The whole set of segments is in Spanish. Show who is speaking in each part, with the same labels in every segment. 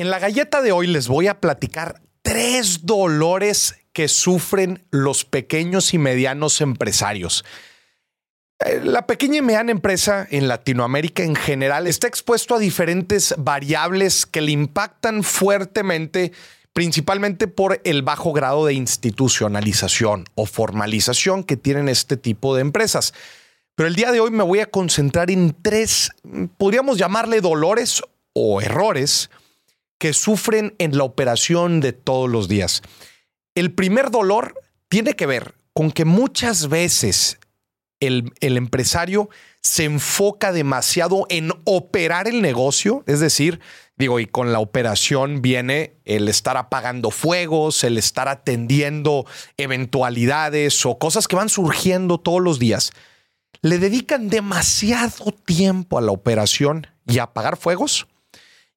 Speaker 1: En la galleta de hoy les voy a platicar tres dolores que sufren los pequeños y medianos empresarios. Eh, la pequeña y mediana empresa en Latinoamérica en general está expuesto a diferentes variables que le impactan fuertemente, principalmente por el bajo grado de institucionalización o formalización que tienen este tipo de empresas. Pero el día de hoy me voy a concentrar en tres, podríamos llamarle dolores o errores que sufren en la operación de todos los días. El primer dolor tiene que ver con que muchas veces el, empresario se enfoca demasiado en operar el negocio, es decir, digo, y con la operación viene el estar apagando fuegos, el estar atendiendo eventualidades o cosas que van surgiendo todos los días. Le dedican demasiado tiempo a la operación y a apagar fuegos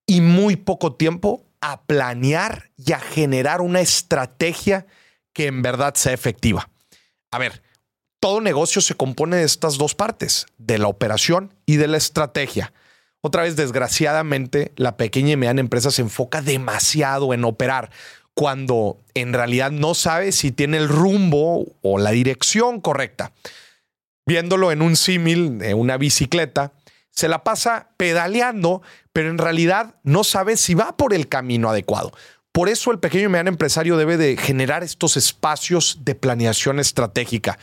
Speaker 1: y muy poco tiempo a planear y a generar una estrategia que en verdad sea efectiva. A ver, todo negocio se compone de estas dos partes, de la operación y de la estrategia. Otra vez, desgraciadamente, la pequeña y mediana empresa se enfoca demasiado en operar cuando en realidad no sabe si tiene el rumbo o la dirección correcta. Viéndolo en un símil una bicicleta, se la pasa pedaleando, pero en realidad no sabe si va por el camino adecuado. Por eso el pequeño y mediano empresario debe de generar estos espacios de planeación estratégica,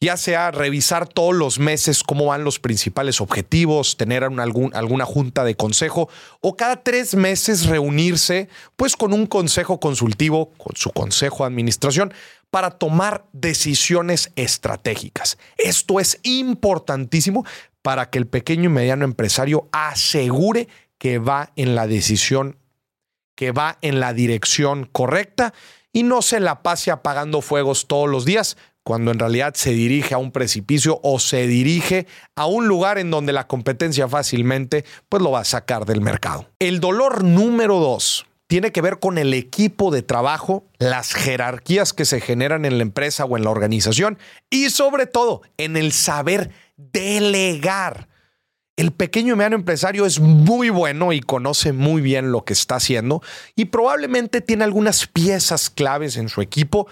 Speaker 1: ya sea revisar todos los meses cómo van los principales objetivos, tener alguna junta de consejo o cada tres meses reunirse pues con un consejo consultivo, con su consejo de administración, para tomar decisiones estratégicas. Esto es importantísimo para que el pequeño y mediano empresario asegure que va en la decisión, que va en la dirección correcta y no se la pase apagando fuegos todos los días, cuando en realidad se dirige a un precipicio o se dirige a un lugar en donde la competencia fácilmente pues lo va a sacar del mercado. El dolor número dos tiene que ver con el equipo de trabajo, las jerarquías que se generan en la empresa o en la organización y sobre todo en el saber delegar. El pequeño y empresario es muy bueno y conoce muy bien lo que está haciendo y probablemente tiene algunas piezas claves en su equipo,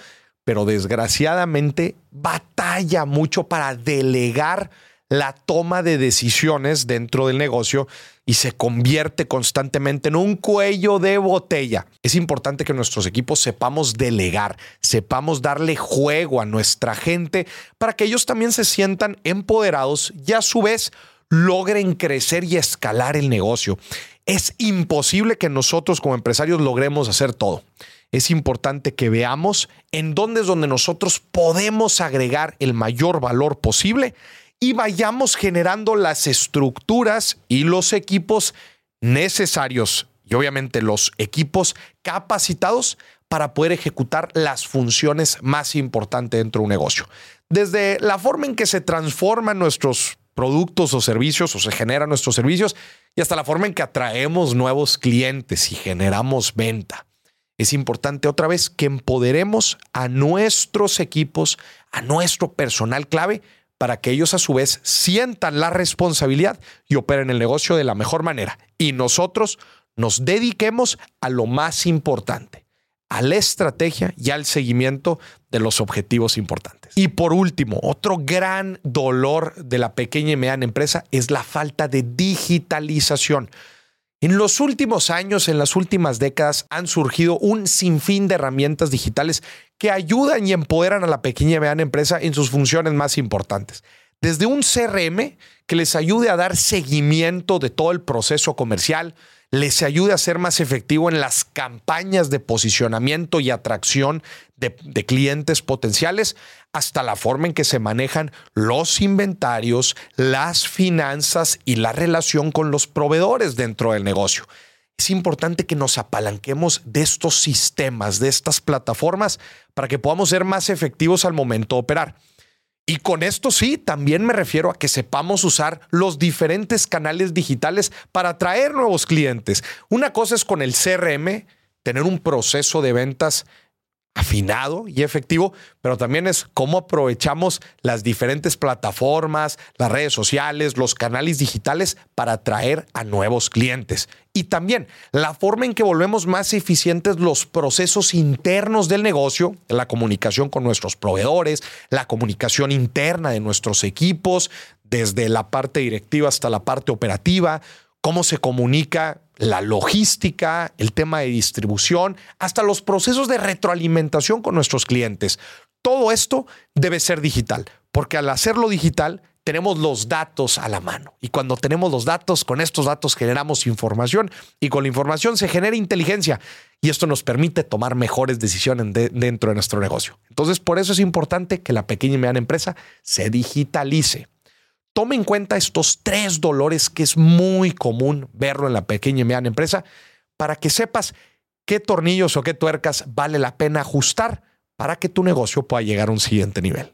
Speaker 1: pero desgraciadamente batalla mucho para delegar la toma de decisiones dentro del negocio y se convierte constantemente en un cuello de botella. Es importante que nuestros equipos sepamos delegar, sepamos darle juego a nuestra gente para que ellos también se sientan empoderados y a su vez logren crecer y escalar el negocio. Es imposible que nosotros como empresarios logremos hacer todo. Es importante que veamos en dónde es donde nosotros podemos agregar el mayor valor posible y vayamos generando las estructuras y los equipos necesarios y obviamente los equipos capacitados para poder ejecutar las funciones más importantes dentro de un negocio. Desde la forma en que se transforman nuestros productos o servicios o se generan nuestros servicios y hasta la forma en que atraemos nuevos clientes y generamos venta. Es importante otra vez que empoderemos a nuestros equipos, a nuestro personal clave para que ellos a su vez sientan la responsabilidad y operen el negocio de la mejor manera. Y nosotros nos dediquemos a lo más importante, a la estrategia y al seguimiento de los objetivos importantes. Y por último, otro gran dolor de la pequeña y mediana empresa es la falta de digitalización. En los últimos años, en las últimas décadas, han surgido un sinfín de herramientas digitales que ayudan y empoderan a la pequeña y mediana empresa en sus funciones más importantes. Desde un CRM que les ayude a dar seguimiento de todo el proceso comercial, les ayude a ser más efectivo en las campañas de posicionamiento y atracción de, de, clientes potenciales, hasta la forma en que se manejan los inventarios, las finanzas y la relación con los proveedores dentro del negocio. Es importante que nos apalanquemos de estos sistemas, de estas plataformas, para que podamos ser más efectivos al momento de operar. Y con esto sí, también me refiero a que sepamos usar los diferentes canales digitales para atraer nuevos clientes. Una cosa es con el CRM, tener un proceso de ventas afinado y efectivo, pero también es cómo aprovechamos las diferentes plataformas, las redes sociales, los canales digitales para atraer a nuevos clientes. Y también la forma en que volvemos más eficientes los procesos internos del negocio, la comunicación con nuestros proveedores, la comunicación interna de nuestros equipos, desde la parte directiva hasta la parte operativa, cómo se comunica la logística, el tema de distribución, hasta los procesos de retroalimentación con nuestros clientes. Todo esto debe ser digital, porque al hacerlo digital tenemos los datos a la mano. Y cuando tenemos los datos, con estos datos generamos información y con la información se genera inteligencia. Y esto nos permite tomar mejores decisiones dentro de nuestro negocio. Entonces, por eso es importante que la pequeña y mediana empresa se digitalice. Tome en cuenta estos tres dolores que es muy común verlo en la pequeña y mediana empresa para que sepas qué tornillos o qué tuercas vale la pena ajustar para que tu negocio pueda llegar a un siguiente nivel.